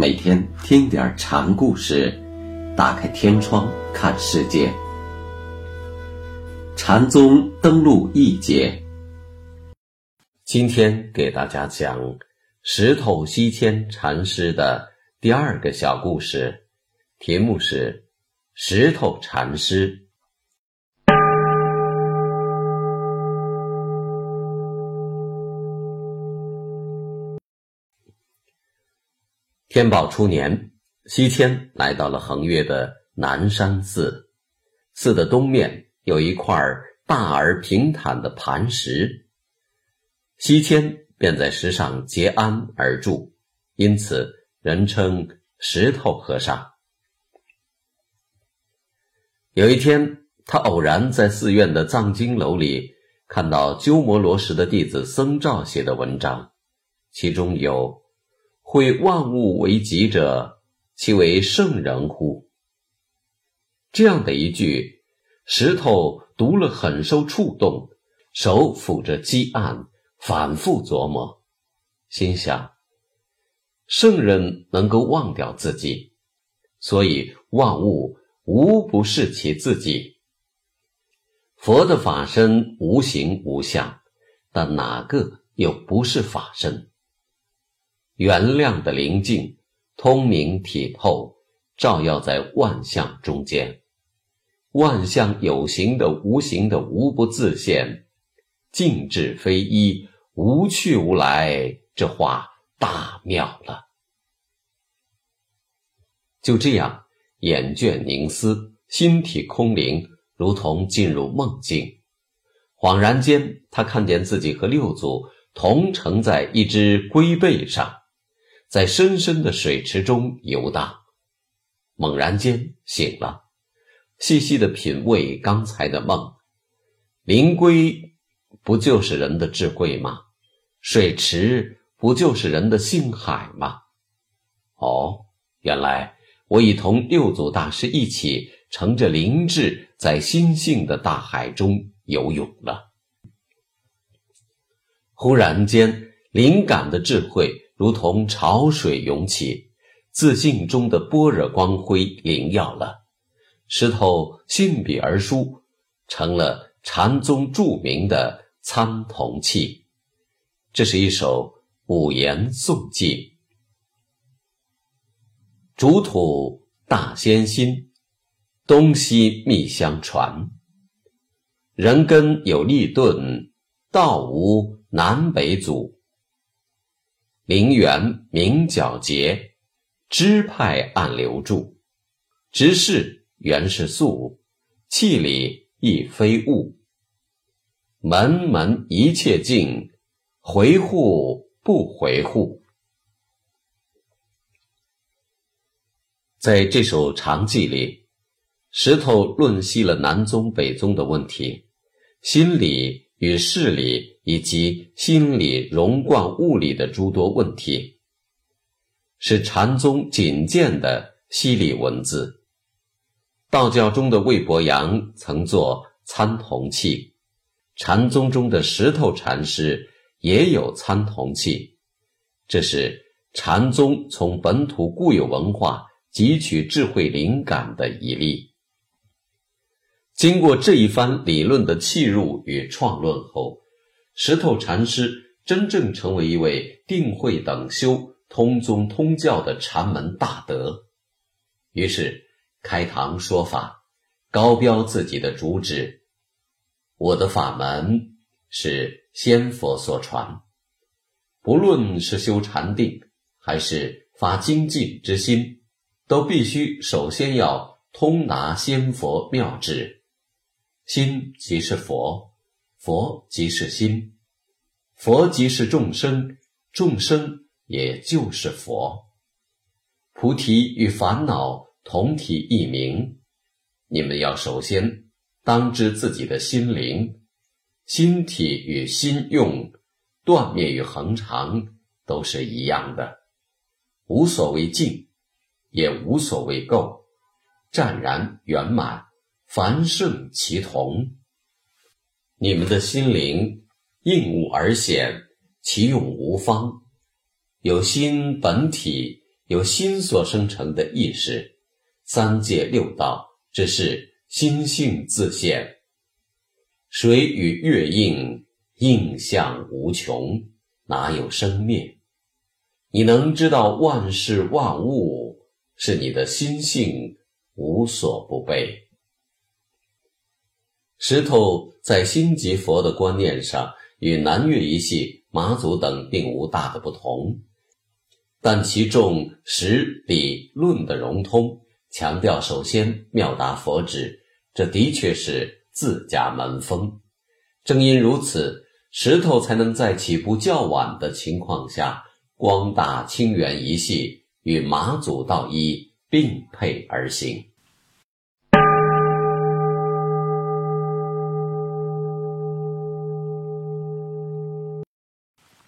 每天听点禅故事，打开天窗看世界。禅宗登陆一节，今天给大家讲石头西迁禅师的第二个小故事，题目是石头禅师。天宝初年，西迁来到了横岳的南山寺。寺的东面有一块大而平坦的磐石，西迁便在石上结庵而住，因此人称石头和尚。有一天，他偶然在寺院的藏经楼里看到鸠摩罗什的弟子僧肇写的文章，其中有。会万物为己者，其为圣人乎？这样的一句，石头读了很受触动，手抚着积案，反复琢磨，心想：圣人能够忘掉自己，所以万物无不是其自己。佛的法身无形无相，但哪个又不是法身？原亮的灵境，通明体透，照耀在万象中间。万象有形的、无形的，无不自现。静止非一，无去无来。这话大妙了。就这样，眼倦凝思，心体空灵，如同进入梦境。恍然间，他看见自己和六祖同乘在一只龟背上。在深深的水池中游荡，猛然间醒了，细细的品味刚才的梦。灵龟不就是人的智慧吗？水池不就是人的性海吗？哦，原来我已同六祖大师一起乘着灵智，在心性的大海中游泳了。忽然间，灵感的智慧。如同潮水涌起，自信中的般若光辉灵耀了，石头信笔而书，成了禅宗著名的参同契。这是一首五言颂记。主土大仙心，东西密相传。人根有立顿，道无南北祖。灵源明皎洁，支派暗流注，执事原是素，气里亦非物。门门一切净，回护不回护。在这首长记里，石头论析了南宗北宗的问题，心理与事理。以及心理融贯物理的诸多问题，是禅宗仅见的犀利文字。道教中的魏伯阳曾作参同契，禅宗中的石头禅师也有参同契，这是禅宗从本土固有文化汲取智慧灵感的一例。经过这一番理论的契入与创论后。石头禅师真正成为一位定慧等修、通宗通教的禅门大德，于是开堂说法，高标自己的主旨：我的法门是先佛所传，不论是修禅定还是发精进之心，都必须首先要通达先佛妙旨。心即是佛。佛即是心，佛即是众生，众生也就是佛。菩提与烦恼同体异名，你们要首先当知自己的心灵，心体与心用，断灭与恒常都是一样的，无所谓尽，也无所谓垢，湛然圆满，凡圣其同。你们的心灵应物而显，其用无方。有心本体，有心所生成的意识，三界六道只是心性自现。水与月映，映象无穷，哪有生灭？你能知道万事万物是你的心性无所不备。石头在心即佛的观念上，与南岳一系、马祖等并无大的不同，但其重实理论的融通，强调首先妙达佛旨，这的确是自家门风。正因如此，石头才能在起步较晚的情况下。光大清源一系与马祖道一并配而行。